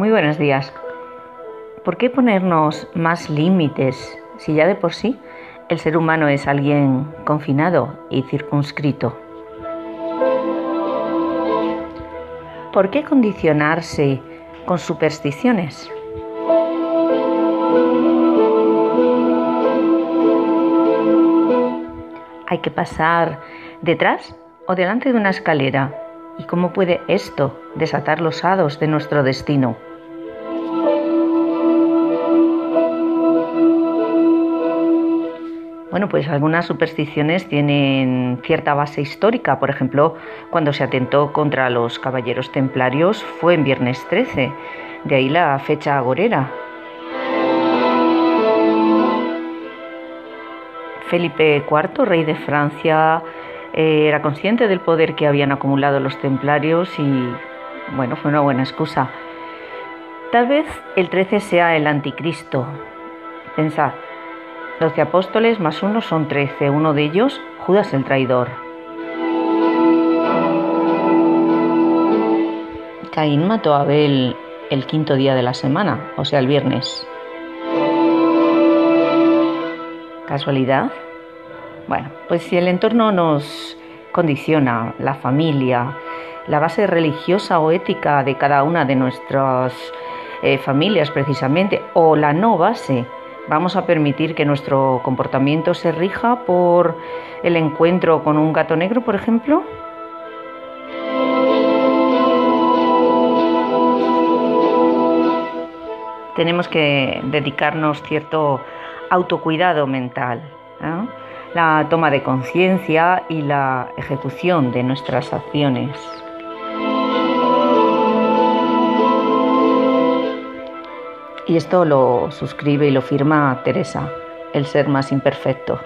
Muy buenos días. ¿Por qué ponernos más límites si ya de por sí el ser humano es alguien confinado y circunscrito? ¿Por qué condicionarse con supersticiones? Hay que pasar detrás o delante de una escalera. ¿Y cómo puede esto desatar los hados de nuestro destino? Bueno, pues algunas supersticiones tienen cierta base histórica. Por ejemplo, cuando se atentó contra los caballeros templarios fue en viernes 13, de ahí la fecha agorera. Felipe IV, rey de Francia, eh, era consciente del poder que habían acumulado los templarios y, bueno, fue una buena excusa. Tal vez el 13 sea el anticristo. Pensad, 12 apóstoles más uno son 13, uno de ellos Judas el traidor. Caín mató a Abel el quinto día de la semana, o sea, el viernes. ¿Casualidad? Bueno, pues si el entorno nos condiciona, la familia, la base religiosa o ética de cada una de nuestras eh, familias precisamente, o la no base, ¿Vamos a permitir que nuestro comportamiento se rija por el encuentro con un gato negro, por ejemplo? Tenemos que dedicarnos cierto autocuidado mental, la toma de conciencia y la ejecución de nuestras acciones. Y esto lo suscribe y lo firma Teresa, el ser más imperfecto.